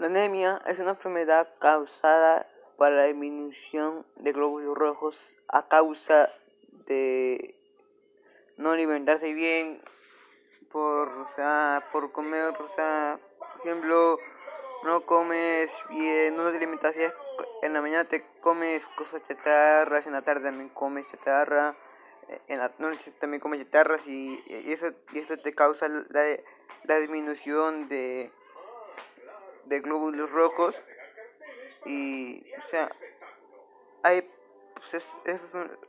La anemia es una enfermedad causada por la disminución de glóbulos rojos a causa de no alimentarse bien, por, por comer, por ejemplo, no comes bien, no te alimentas bien, en la mañana te comes cosas chatarras, en la tarde también comes chatarra, en la noche también comes chatarras y, eso, y eso te causa la, la disminución de de glóbulos rojos y o sea hay pues es, es,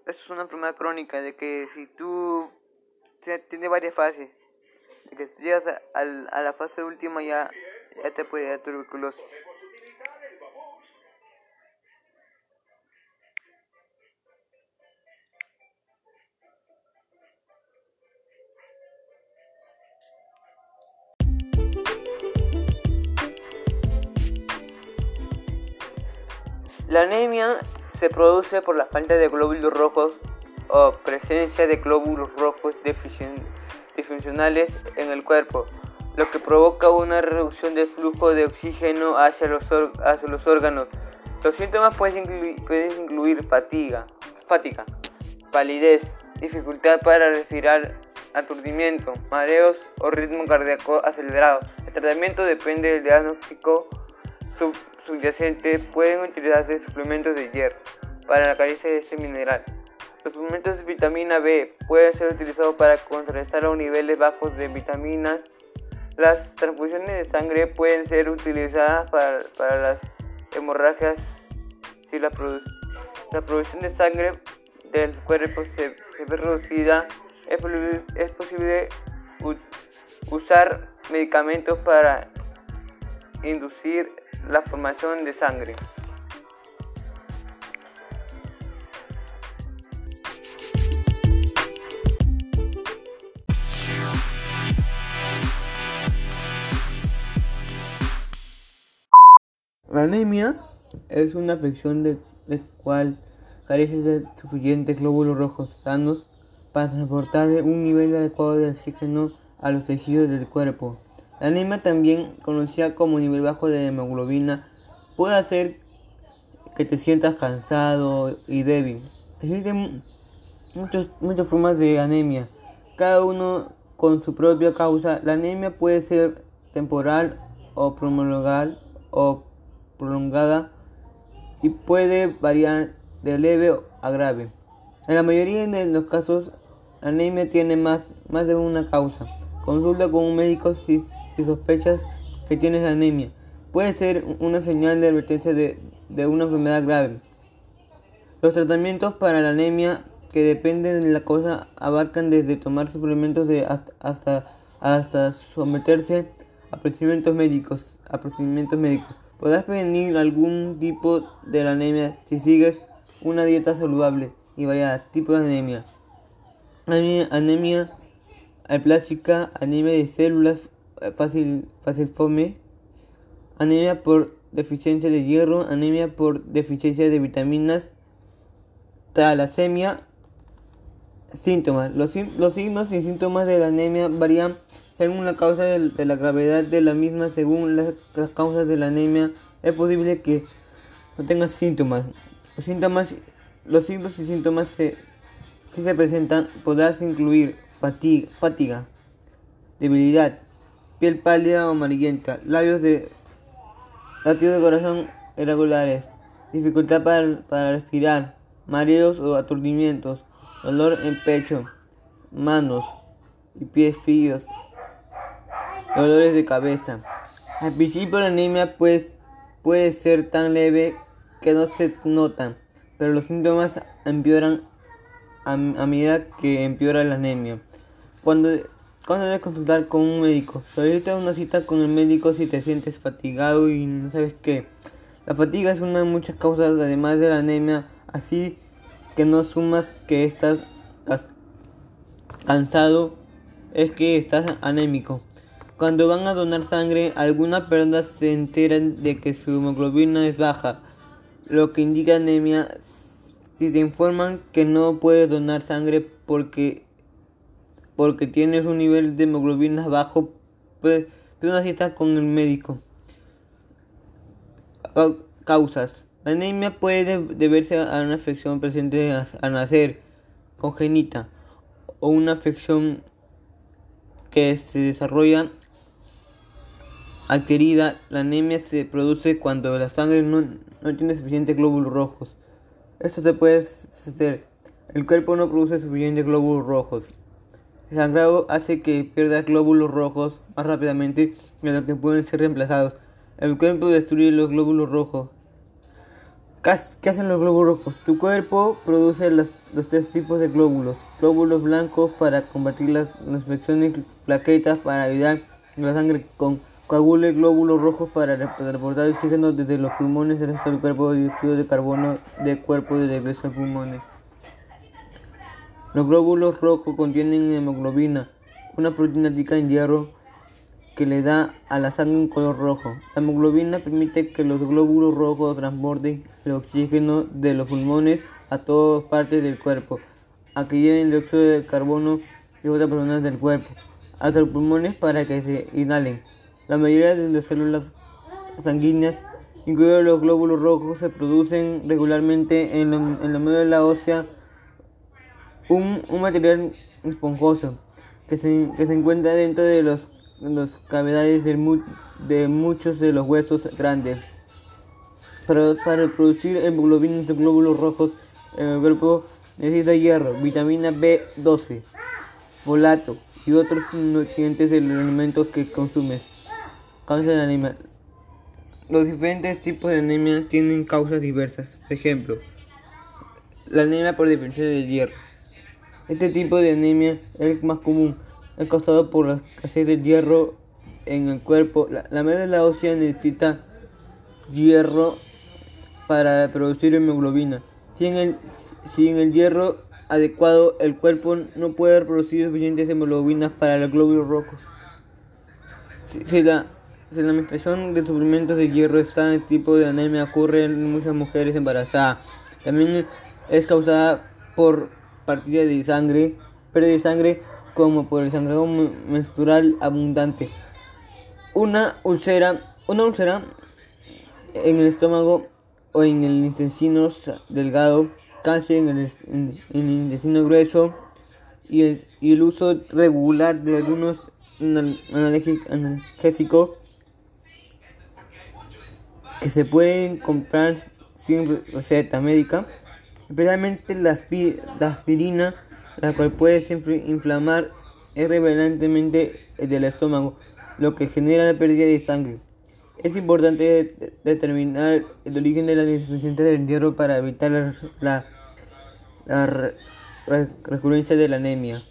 es, una enfermedad crónica de que si tú tiene varias fases de que si llegas a, a, la fase última ya ya te puede dar tuberculosis La anemia se produce por la falta de glóbulos rojos o presencia de glóbulos rojos disfuncionales en el cuerpo, lo que provoca una reducción del flujo de oxígeno hacia los, hacia los órganos. Los síntomas pueden incluir, pueden incluir fatiga, fatiga, palidez, dificultad para respirar, aturdimiento, mareos o ritmo cardíaco acelerado. El tratamiento depende del diagnóstico subyacentes pueden utilizarse suplementos de hierro para la carencia de este mineral. Los suplementos de vitamina B pueden ser utilizados para contrarrestar los niveles bajos de vitaminas. Las transfusiones de sangre pueden ser utilizadas para, las hemorragias si la, producción de sangre del cuerpo se, ve reducida. Es, posible usar medicamentos para inducir la formación de sangre. La anemia es una afección de la cual carece de suficientes glóbulos rojos sanos para transportar un nivel adecuado de oxígeno a los tejidos del cuerpo. La anemia, también conocida como nivel bajo de hemoglobina, puede hacer que te sientas cansado y débil. Existen muchas formas de anemia, cada uno con su propia causa. La anemia puede ser temporal o prolongada, o prolongada y puede variar de leve a grave. En la mayoría de los casos, la anemia tiene más, más de una causa. Consulta con un médico si, sospechas que tienes anemia. Puede ser una señal de advertencia de, una enfermedad grave. Los tratamientos para la anemia que dependen de la causa abarcan desde tomar suplementos de hasta, hasta, someterse a procedimientos médicos. Procedimientos médicos. Podrás prevenir algún tipo de anemia si sigues una dieta saludable y variada. Tipo de anemia. Anemia, anemia plástica, anemia de células eh, fácil, fome, anemia por deficiencia de hierro, anemia por deficiencia de vitaminas, talasemia. Síntomas. Los, los signos y síntomas de la anemia varían según la causa de, la gravedad de la misma, según las, causas de la anemia. Es posible que no tengas síntomas. Los síntomas, los signos y síntomas se, si se presentan podrás incluir fatiga, debilidad, piel pálida o amarillenta, labios de latidos de corazón irregulares, dificultad para, para respirar, mareos o aturdimientos, dolor en pecho, manos y pies fríos, dolores de cabeza. Al principio la anemia pues, puede ser tan leve que no se notan, pero los síntomas empeoran a medida que empeora la anemia. Cuando, cuando debes consultar con un médico, solicita una cita con el médico si te sientes fatigado y no sabes qué. La fatiga es una de muchas causas, además de la anemia, así que no sumas que estás cansado, es que estás anémico. Cuando van a donar sangre, algunas personas se enteran de que su hemoglobina es baja, lo que indica anemia. Si te informan que no puedes donar sangre porque porque tienes un nivel de hemoglobina bajo, pues una cita con el médico. Causas. La anemia puede deberse a una afección presente al nacer, congénita, o una afección que se desarrolla adquirida. La anemia se produce cuando la sangre no, tiene suficientes glóbulos rojos. Esto se puede hacer. El cuerpo no produce suficientes glóbulos rojos. El sangrado hace que pierda glóbulos rojos más rápidamente de lo que pueden ser reemplazados. El cuerpo destruye los glóbulos rojos. ¿Qué hacen los glóbulos rojos? Tu cuerpo produce los, tres tipos de glóbulos. Glóbulos blancos para combatir las, infecciones, plaquetas para ayudar a la sangre con coagule, glóbulos rojos para reportar oxígeno desde los pulmones al resto del cuerpo, dióxido de carbono del cuerpo de regreso a pulmones. Los glóbulos rojos contienen hemoglobina, una proteína rica en hierro que le da a la sangre un color rojo. La hemoglobina permite que los glóbulos rojos transporten el oxígeno de los pulmones a todas partes del cuerpo, a que lleven el dióxido de carbono y otras personas del cuerpo, hasta los pulmones para que se inhalen. La mayoría de las células sanguíneas, incluidos los glóbulos rojos, se producen regularmente en, la médula ósea, un, material esponjoso que se, que se encuentra dentro de los las cavidades de, muchos de los huesos grandes. Para, para producir hemoglobina de glóbulos rojos, el cuerpo necesita hierro, vitamina B12, folato y otros nutrientes de los alimentos que consumes. Causa de anemia. Los diferentes tipos de anemia tienen causas diversas. Por ejemplo, la anemia por deficiencia de hierro. Este tipo de anemia es más común es causado por la escasez de hierro en el cuerpo. La, la médula ósea necesita hierro para producir hemoglobina. Sin el, sin el hierro adecuado, el cuerpo no puede producir suficientes hemoglobinas para los glóbulos rojos. Si, la, si la administración de suplementos de hierro está en tipo de anemia ocurre en muchas mujeres embarazadas. También es causada por partida de sangre, pérdida de sangre como por el sangrado menstrual abundante. Una úlcera, una úlcera en el estómago o en el intestino delgado, cáncer en el, intestino grueso y el, uso regular de algunos analgésicos que se pueden comprar sin receta médica, especialmente la, aspirina la cual puede inflamar irreverentemente del estómago, lo que genera la pérdida de sangre. Es importante determinar el origen de la insuficiencia del hierro para evitar la, recurrencia de la anemia.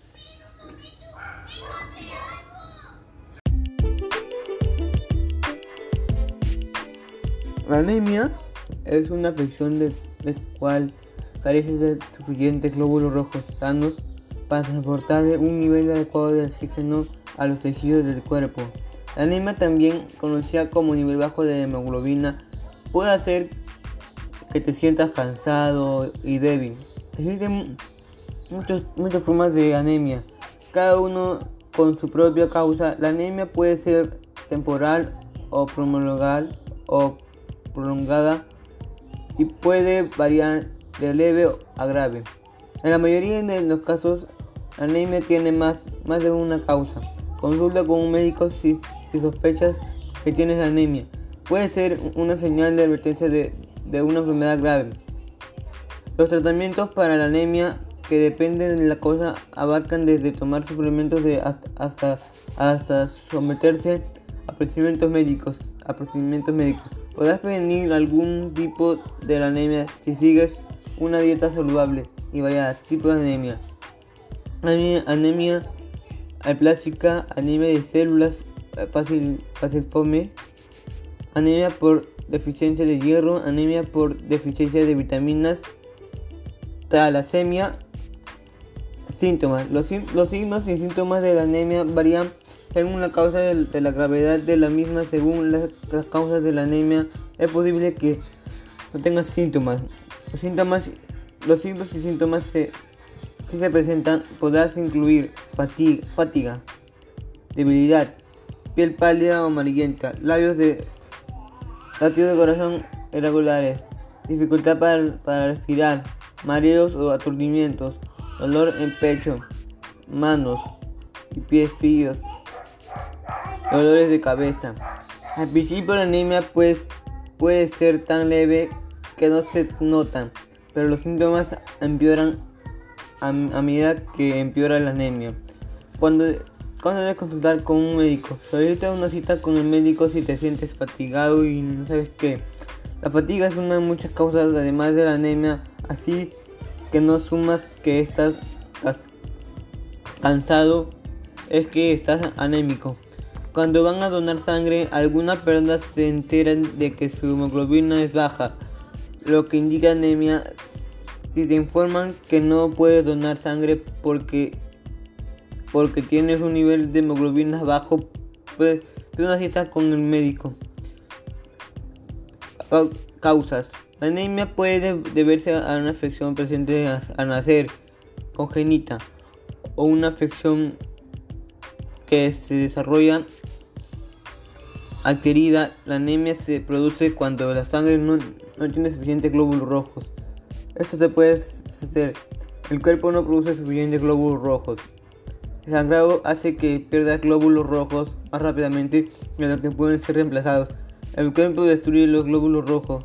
La anemia es una afección de, de cual carece de suficientes glóbulos rojos sanos para transportar un nivel adecuado de oxígeno a los tejidos del cuerpo. La anemia, también conocida como nivel bajo de hemoglobina, puede hacer que te sientas cansado y débil. Existen muchas formas de anemia, cada uno con su propia causa. La anemia puede ser temporal o prolongada o prolongada y puede variar de leve a grave. En la mayoría de los casos, la anemia tiene más, más de una causa. Consulta con un médico si, sospechas que tienes anemia. Puede ser una señal de advertencia de, una enfermedad grave. Los tratamientos para la anemia que dependen de la causa abarcan desde tomar suplementos de hasta, hasta, someterse a procedimientos médicos. A procedimientos médicos. Podrás prevenir algún tipo de la anemia si sigues una dieta saludable y variada, tipo de anemia. Anemia, anemia aplástica, anemia de células eh, fácil, fome, anemia por deficiencia de hierro, anemia por deficiencia de vitaminas, talasemia. Síntomas. Los, los signos y síntomas de la anemia varían según la causa de, la gravedad de la misma, según las, las causas de la anemia, es posible que no tengas síntomas. Los síntomas, los y síntomas que se presentan podrás incluir fatiga, fatiga, debilidad, piel pálida o amarillenta, labios de latidos de corazón irregulares, dificultad para, respirar, mareos o aturdimientos, dolor en pecho, manos y pies fríos, dolores de cabeza. Al principio la anemia pues, puede ser tan leve que no se notan, pero los síntomas empeoran a, medida que empeora la anemia. Cuando, cuando debes consultar con un médico, solicita una cita con el médico si te sientes fatigado y no sabes qué. La fatiga es una de muchas causas, además de la anemia, así que no sumas que estás, cansado, es que estás anémico. Cuando van a donar sangre, algunas personas se enteran de que su hemoglobina es baja, lo que indica anemia. Si te informan que no puedes donar sangre porque, porque tienes un nivel de hemoglobina bajo, pues una cita con el médico. Causas. La anemia puede deberse a una afección presente al nacer, congénita, o una afección que se desarrolla adquirida. La anemia se produce cuando la sangre no, tiene suficientes glóbulos rojos. Esto se puede hacer. El cuerpo no produce suficientes glóbulos rojos. El sangrado hace que pierda glóbulos rojos más rápidamente de lo que pueden ser reemplazados. El cuerpo destruye los glóbulos rojos.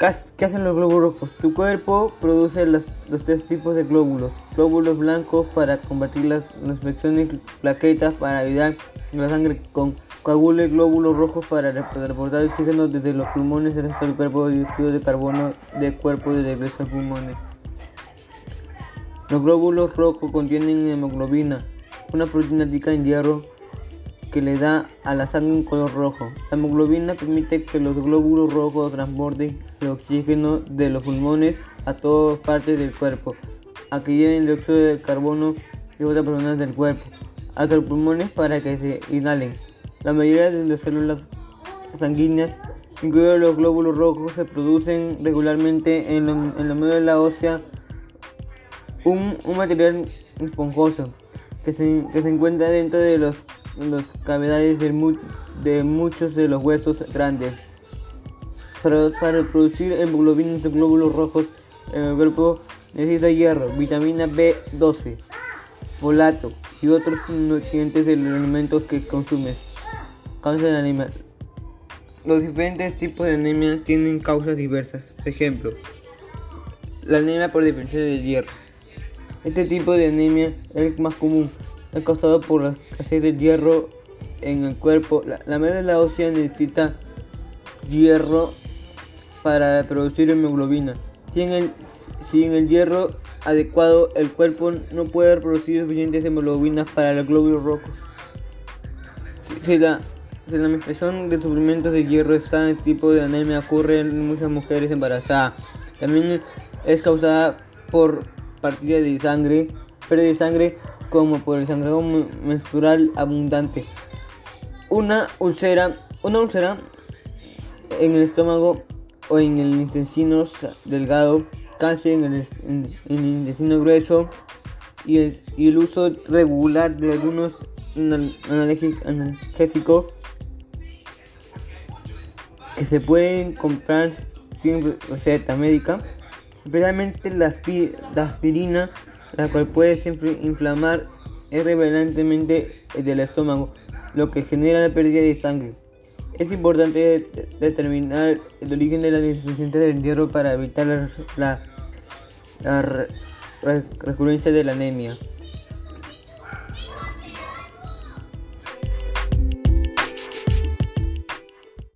¿Qué hacen los glóbulos rojos? Tu cuerpo produce los, tres tipos de glóbulos. Glóbulos blancos para combatir las, infecciones, plaquetas para ayudar la sangre con coagule, glóbulos rojos para transportar oxígeno desde los pulmones resto del cuerpo, dióxido de carbono del cuerpo de regreso los pulmones. Los glóbulos rojos contienen hemoglobina, una proteína rica en hierro que le da a la sangre un color rojo. La hemoglobina permite que los glóbulos rojos transporten el oxígeno de los pulmones a todas partes del cuerpo, a que lleven dióxido de carbono y otras personas del cuerpo, hasta los pulmones para que se inhalen. La mayoría de las células sanguíneas, incluidos los glóbulos rojos, se producen regularmente en la, médula ósea, un, material esponjoso que se, que se encuentra dentro de los las cavidades de, muchos de los huesos grandes. Para, para producir hemoglobinas de glóbulos rojos, el cuerpo necesita hierro, vitamina B12, folato y otros nutrientes de los alimentos que consumes. De anemia. Los diferentes tipos de anemia tienen causas diversas. Por ejemplo, la anemia por dependencia de hierro. Este tipo de anemia es más común, causado por la escasez de hierro en el cuerpo. La, la médula ósea necesita hierro para producir hemoglobina. Sin el, sin el hierro adecuado, el cuerpo no puede producir suficientes hemoglobinas para los glóbulos rojos. Si, la, si la administración de suplementos de hierro está en el tipo de anemia ocurre en muchas mujeres embarazadas. También es causada por partida de sangre, pérdida de sangre como por el sangrado menstrual abundante. Una úlcera, una úlcera en el estómago o en el intestino delgado, cáncer en el, intestino grueso y el, uso regular de algunos analgésicos que se pueden comprar sin receta médica, especialmente la aspirina la cual puede inflamar irreverentemente del estómago, lo que genera la pérdida de sangre. Es importante determinar el origen de la insuficiencia del hierro para evitar la recurrencia de la anemia.